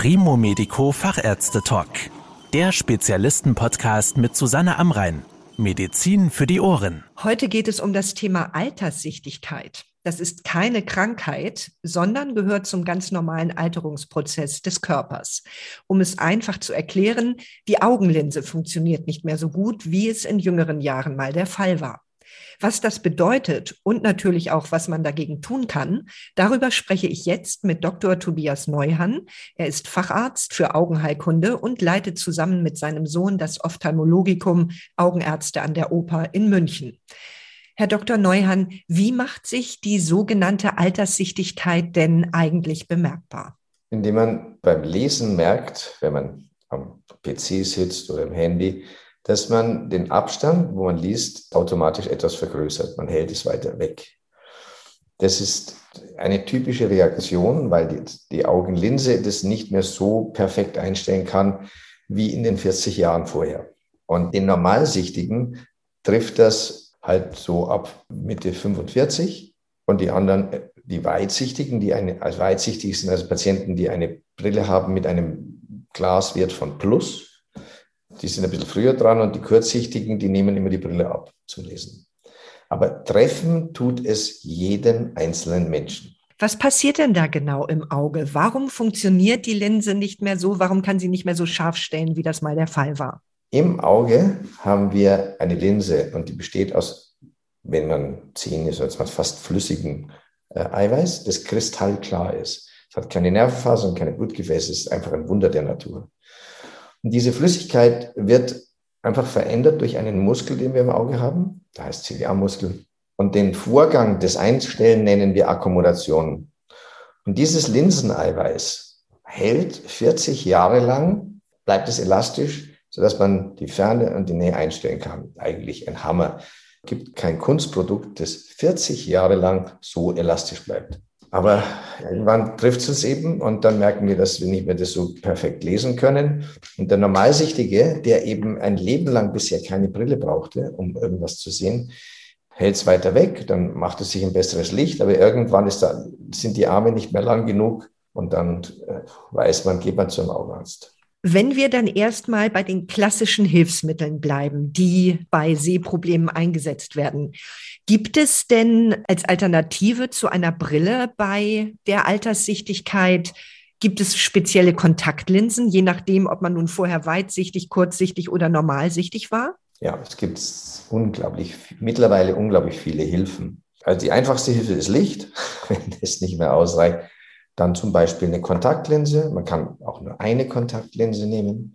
Primo Medico Fachärzte Talk. Der Spezialisten-Podcast mit Susanne Amrein. Medizin für die Ohren. Heute geht es um das Thema Alterssichtigkeit. Das ist keine Krankheit, sondern gehört zum ganz normalen Alterungsprozess des Körpers. Um es einfach zu erklären, die Augenlinse funktioniert nicht mehr so gut, wie es in jüngeren Jahren mal der Fall war. Was das bedeutet und natürlich auch, was man dagegen tun kann, darüber spreche ich jetzt mit Dr. Tobias Neuhann. Er ist Facharzt für Augenheilkunde und leitet zusammen mit seinem Sohn das Ophthalmologikum Augenärzte an der Oper in München. Herr Dr. Neuhann, wie macht sich die sogenannte Alterssichtigkeit denn eigentlich bemerkbar? Indem man beim Lesen merkt, wenn man am PC sitzt oder im Handy, dass man den Abstand, wo man liest, automatisch etwas vergrößert. Man hält es weiter weg. Das ist eine typische Reaktion, weil die, die Augenlinse das nicht mehr so perfekt einstellen kann wie in den 40 Jahren vorher. Und den Normalsichtigen trifft das halt so ab Mitte 45 und die anderen, die Weitsichtigen, die eine, als weitsichtig sind, also Patienten, die eine Brille haben mit einem Glaswert von Plus, die sind ein bisschen früher dran und die Kurzsichtigen, die nehmen immer die Brille ab zum Lesen. Aber treffen tut es jeden einzelnen Menschen. Was passiert denn da genau im Auge? Warum funktioniert die Linse nicht mehr so? Warum kann sie nicht mehr so scharf stellen, wie das mal der Fall war? Im Auge haben wir eine Linse und die besteht aus, wenn man ziehen ist, als fast flüssigen äh, Eiweiß, das kristallklar ist. Es hat keine Nervenfasern, keine Blutgefäße, es ist einfach ein Wunder der Natur. Und diese Flüssigkeit wird einfach verändert durch einen Muskel, den wir im Auge haben. Der heißt Ciliarmuskel. Und den Vorgang des Einstellen nennen wir Akkommodation. Und dieses Linseneiweiß hält 40 Jahre lang, bleibt es elastisch, sodass man die Ferne und die Nähe einstellen kann. Eigentlich ein Hammer. Es gibt kein Kunstprodukt, das 40 Jahre lang so elastisch bleibt. Aber irgendwann trifft es uns eben und dann merken wir, dass wir nicht mehr das so perfekt lesen können. Und der Normalsichtige, der eben ein Leben lang bisher keine Brille brauchte, um irgendwas zu sehen, hält es weiter weg, dann macht es sich ein besseres Licht, aber irgendwann da, sind die Arme nicht mehr lang genug und dann äh, weiß man, geht man zum Augenarzt. Wenn wir dann erstmal bei den klassischen Hilfsmitteln bleiben, die bei Sehproblemen eingesetzt werden, gibt es denn als Alternative zu einer Brille bei der Alterssichtigkeit Gibt es spezielle Kontaktlinsen, je nachdem, ob man nun vorher weitsichtig, kurzsichtig oder normalsichtig war? Ja, es gibt unglaublich, mittlerweile unglaublich viele Hilfen. Also die einfachste Hilfe ist Licht, wenn es nicht mehr ausreicht. Dann zum Beispiel eine Kontaktlinse. Man kann auch nur eine Kontaktlinse nehmen.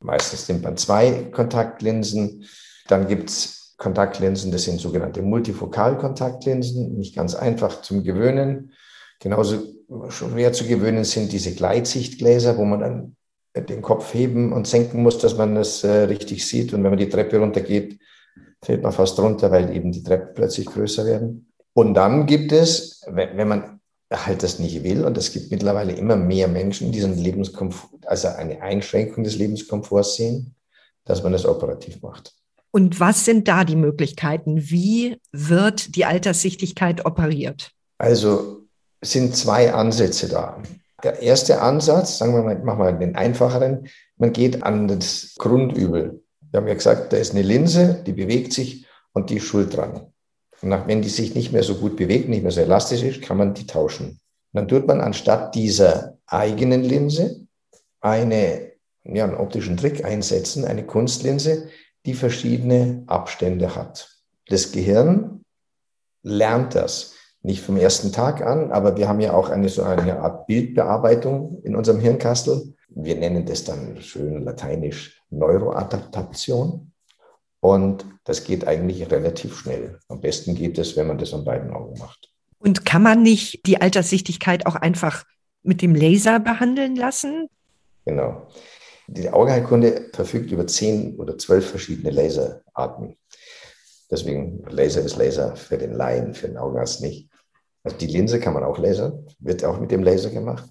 Meistens nimmt man zwei Kontaktlinsen. Dann gibt es Kontaktlinsen, das sind sogenannte Multifokalkontaktlinsen. Nicht ganz einfach zum Gewöhnen. Genauso schwer zu gewöhnen sind diese Gleitsichtgläser, wo man dann den Kopf heben und senken muss, dass man das äh, richtig sieht. Und wenn man die Treppe runtergeht, fällt man fast runter, weil eben die Treppen plötzlich größer werden. Und dann gibt es, wenn man halt das nicht will. Und es gibt mittlerweile immer mehr Menschen, die diesen Lebenskomfort, also eine Einschränkung des Lebenskomforts sehen, dass man das operativ macht. Und was sind da die Möglichkeiten? Wie wird die Alterssichtigkeit operiert? Also sind zwei Ansätze da. Der erste Ansatz, sagen wir mal, machen wir den einfacheren, man geht an das Grundübel. Wir haben ja gesagt, da ist eine Linse, die bewegt sich und die ist schuld dran. Und wenn die sich nicht mehr so gut bewegt, nicht mehr so elastisch ist, kann man die tauschen. Und dann tut man anstatt dieser eigenen Linse eine, ja, einen optischen Trick einsetzen, eine Kunstlinse, die verschiedene Abstände hat. Das Gehirn lernt das nicht vom ersten Tag an, aber wir haben ja auch eine so eine Art Bildbearbeitung in unserem Hirnkastel. Wir nennen das dann schön lateinisch Neuroadaptation. Und das geht eigentlich relativ schnell. Am besten geht es, wenn man das an beiden Augen macht. Und kann man nicht die Alterssichtigkeit auch einfach mit dem Laser behandeln lassen? Genau. Die Augenheilkunde verfügt über zehn oder zwölf verschiedene Laserarten. Deswegen Laser ist Laser für den Laien, für den Augenarzt nicht. Also die Linse kann man auch lasern, wird auch mit dem Laser gemacht.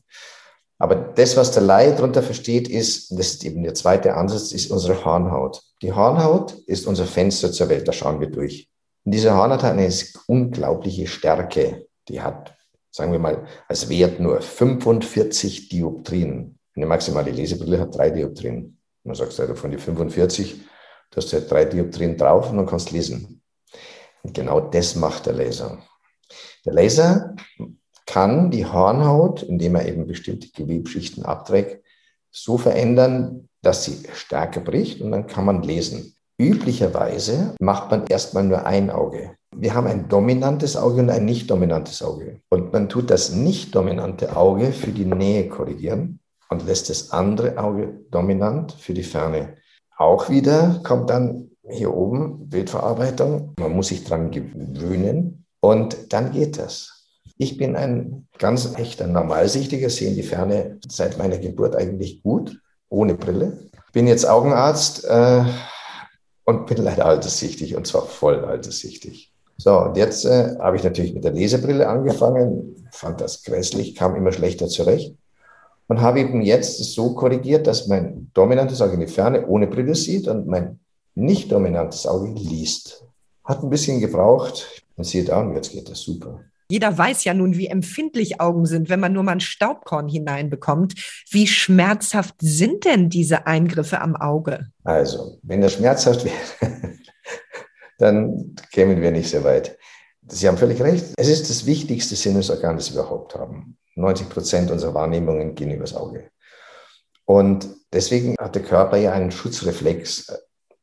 Aber das, was der Laie darunter versteht, ist, das ist eben der zweite Ansatz, ist unsere Hornhaut. Die Hornhaut ist unser Fenster zur Welt, da schauen wir durch. Und diese Hornhaut hat eine unglaubliche Stärke. Die hat, sagen wir mal, als Wert nur 45 Dioptrien. Eine maximale Lesebrille hat drei Dioptrien. Man sagt also von die 45, du hast ja drei Dioptrien drauf und dann kannst lesen. Und genau das macht der Laser. Der Laser kann die Hornhaut, indem er eben bestimmte Gewebschichten abträgt, so verändern, dass sie stärker bricht und dann kann man lesen. Üblicherweise macht man erstmal nur ein Auge. Wir haben ein dominantes Auge und ein nicht dominantes Auge. Und man tut das nicht dominante Auge für die Nähe korrigieren und lässt das andere Auge dominant für die Ferne. Auch wieder kommt dann hier oben Bildverarbeitung. Man muss sich dran gewöhnen und dann geht das. Ich bin ein ganz echter Normalsichtiger, sehe in die Ferne seit meiner Geburt eigentlich gut, ohne Brille. Bin jetzt Augenarzt äh, und bin leider alterssichtig und zwar voll alterssichtig. So, und jetzt äh, habe ich natürlich mit der Lesebrille angefangen, fand das grässlich, kam immer schlechter zurecht und habe eben jetzt so korrigiert, dass mein dominantes Auge in die Ferne ohne Brille sieht und mein nicht dominantes Auge liest. Hat ein bisschen gebraucht und siehe da, und jetzt geht das super. Jeder weiß ja nun, wie empfindlich Augen sind, wenn man nur mal ein Staubkorn hineinbekommt. Wie schmerzhaft sind denn diese Eingriffe am Auge? Also, wenn das schmerzhaft wäre, dann kämen wir nicht sehr weit. Sie haben völlig recht. Es ist das wichtigste Sinnesorgan, das wir überhaupt haben. 90 Prozent unserer Wahrnehmungen gehen übers Auge. Und deswegen hat der Körper ja einen Schutzreflex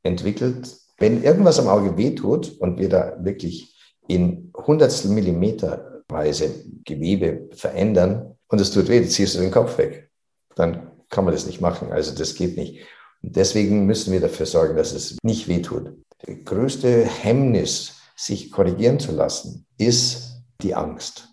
entwickelt. Wenn irgendwas am Auge wehtut und wir da wirklich in Hundertstel Millimeter Weise Gewebe verändern und es tut weh, dann ziehst du den Kopf weg. Dann kann man das nicht machen. Also das geht nicht. Und deswegen müssen wir dafür sorgen, dass es nicht wehtut. Die größte Hemmnis, sich korrigieren zu lassen, ist die Angst.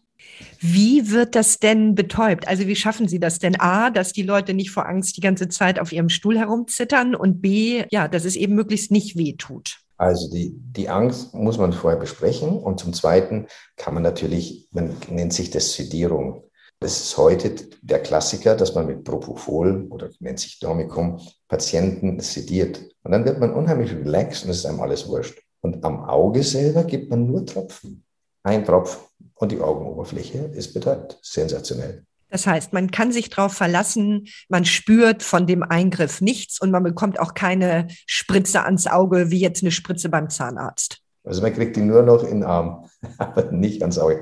Wie wird das denn betäubt? Also wie schaffen Sie das denn? A, dass die Leute nicht vor Angst die ganze Zeit auf ihrem Stuhl herumzittern und B, ja, dass es eben möglichst nicht wehtut. Also die, die Angst muss man vorher besprechen und zum Zweiten kann man natürlich, man nennt sich das Sedierung. Das ist heute der Klassiker, dass man mit Propofol oder nennt sich Dormicum Patienten sediert. Und dann wird man unheimlich relaxed und es ist einem alles wurscht. Und am Auge selber gibt man nur Tropfen. Ein Tropfen und die Augenoberfläche ist betäubt. Sensationell. Das heißt, man kann sich darauf verlassen, man spürt von dem Eingriff nichts und man bekommt auch keine Spritze ans Auge, wie jetzt eine Spritze beim Zahnarzt. Also man kriegt die nur noch in den Arm, aber nicht ans Auge.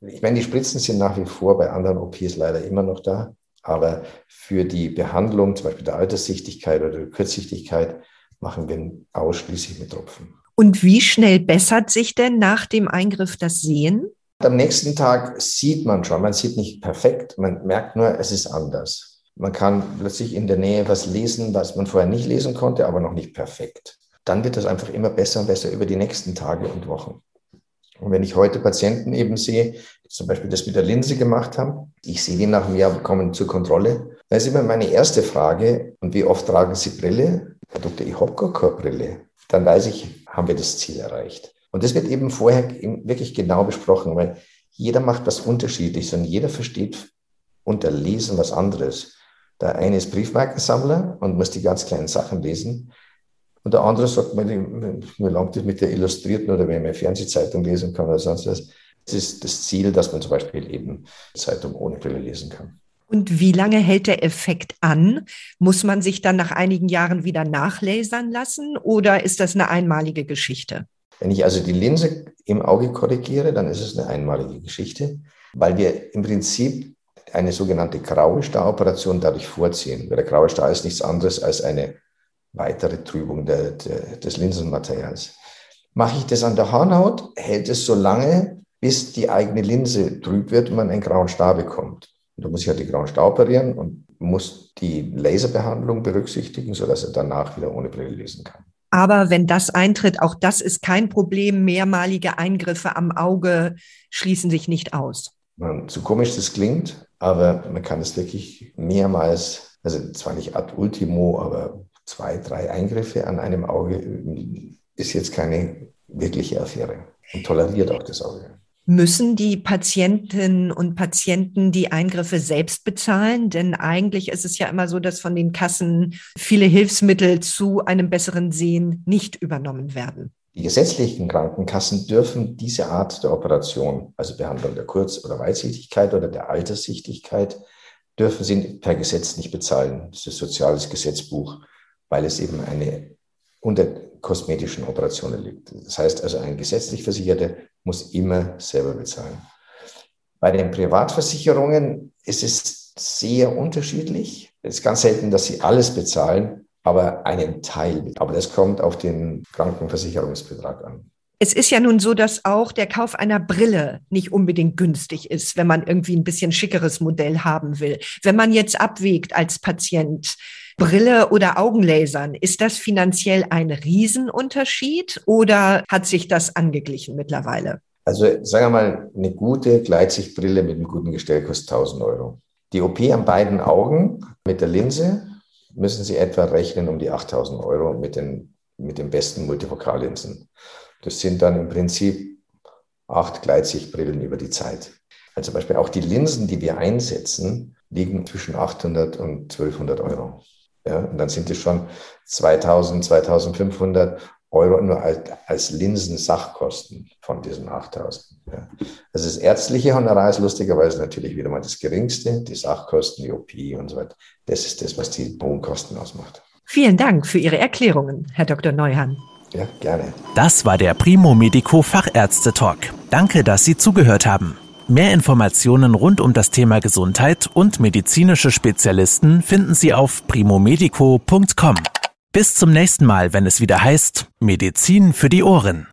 Ich meine, die Spritzen sind nach wie vor bei anderen OPs leider immer noch da, aber für die Behandlung, zum Beispiel der Alterssichtigkeit oder der Kurzsichtigkeit, machen wir ausschließlich mit Tropfen. Und wie schnell bessert sich denn nach dem Eingriff das Sehen? Am nächsten Tag sieht man schon, man sieht nicht perfekt, man merkt nur, es ist anders. Man kann plötzlich in der Nähe was lesen, was man vorher nicht lesen konnte, aber noch nicht perfekt. Dann wird das einfach immer besser und besser über die nächsten Tage und Wochen. Und wenn ich heute Patienten eben sehe, die zum Beispiel das mit der Linse gemacht haben, ich sehe die nach einem Jahr kommen zur Kontrolle, da ist immer meine erste Frage, und wie oft tragen Sie Brille? Herr Doktor, ich habe gar keine Brille. Dann weiß ich, haben wir das Ziel erreicht. Und das wird eben vorher wirklich genau besprochen, weil jeder macht was Unterschiedliches und jeder versteht unter Lesen was anderes. Der eine ist Briefmarkensammler und muss die ganz kleinen Sachen lesen. Und der andere sagt, mir langt es mit der Illustrierten oder wenn man Fernsehzeitung lesen kann oder sonst was. Das ist das Ziel, dass man zum Beispiel eben Zeitung ohne Brille lesen kann. Und wie lange hält der Effekt an? Muss man sich dann nach einigen Jahren wieder nachlasern lassen oder ist das eine einmalige Geschichte? Wenn ich also die Linse im Auge korrigiere, dann ist es eine einmalige Geschichte, weil wir im Prinzip eine sogenannte graue Staroperation dadurch vorziehen. Weil der graue Star ist nichts anderes als eine weitere Trübung der, der, des Linsenmaterials. Mache ich das an der Hornhaut, hält es so lange, bis die eigene Linse trüb wird und man einen grauen Star bekommt. Und da muss ich halt die grauen Star operieren und muss die Laserbehandlung berücksichtigen, sodass er danach wieder ohne Brille lesen kann. Aber wenn das eintritt, auch das ist kein Problem. Mehrmalige Eingriffe am Auge schließen sich nicht aus. so komisch das klingt, aber man kann es wirklich mehrmals, also zwar nicht ad ultimo, aber zwei, drei Eingriffe an einem Auge ist jetzt keine wirkliche Affäre und toleriert auch das Auge. Müssen die Patientinnen und Patienten die Eingriffe selbst bezahlen? Denn eigentlich ist es ja immer so, dass von den Kassen viele Hilfsmittel zu einem besseren Sehen nicht übernommen werden. Die gesetzlichen Krankenkassen dürfen diese Art der Operation, also Behandlung der Kurz- oder Weitsichtigkeit oder der Alterssichtigkeit, dürfen sie per Gesetz nicht bezahlen. Das ist soziales Gesetzbuch, weil es eben eine unter kosmetischen Operationen liegt. Das heißt also, ein gesetzlich Versicherter muss immer selber bezahlen. Bei den Privatversicherungen ist es sehr unterschiedlich. Es ist ganz selten, dass sie alles bezahlen, aber einen Teil. Aber das kommt auf den Krankenversicherungsbetrag an. Es ist ja nun so, dass auch der Kauf einer Brille nicht unbedingt günstig ist, wenn man irgendwie ein bisschen schickeres Modell haben will. Wenn man jetzt abwägt als Patient, Brille oder Augenlasern, ist das finanziell ein Riesenunterschied oder hat sich das angeglichen mittlerweile? Also sagen wir mal, eine gute Gleitsichtbrille mit einem guten Gestell kostet 1000 Euro. Die OP an beiden Augen mit der Linse müssen Sie etwa rechnen um die 8000 Euro mit den, mit den besten Multifokallinsen. Das sind dann im Prinzip acht Gleitsichtbrillen über die Zeit. Also zum Beispiel auch die Linsen, die wir einsetzen, liegen zwischen 800 und 1200 Euro. Ja, und dann sind es schon 2000, 2500 Euro nur als, als Linsensachkosten von diesen 8000. Ja. Also das ärztliche Honorar ist lustigerweise natürlich wieder mal das geringste, die Sachkosten, die OP und so weiter. Das ist das, was die Wohnkosten ausmacht. Vielen Dank für Ihre Erklärungen, Herr Dr. Neuhan. Ja, gerne. Das war der Primo Medico Fachärzte Talk. Danke, dass Sie zugehört haben. Mehr Informationen rund um das Thema Gesundheit und medizinische Spezialisten finden Sie auf primomedico.com. Bis zum nächsten Mal, wenn es wieder heißt Medizin für die Ohren.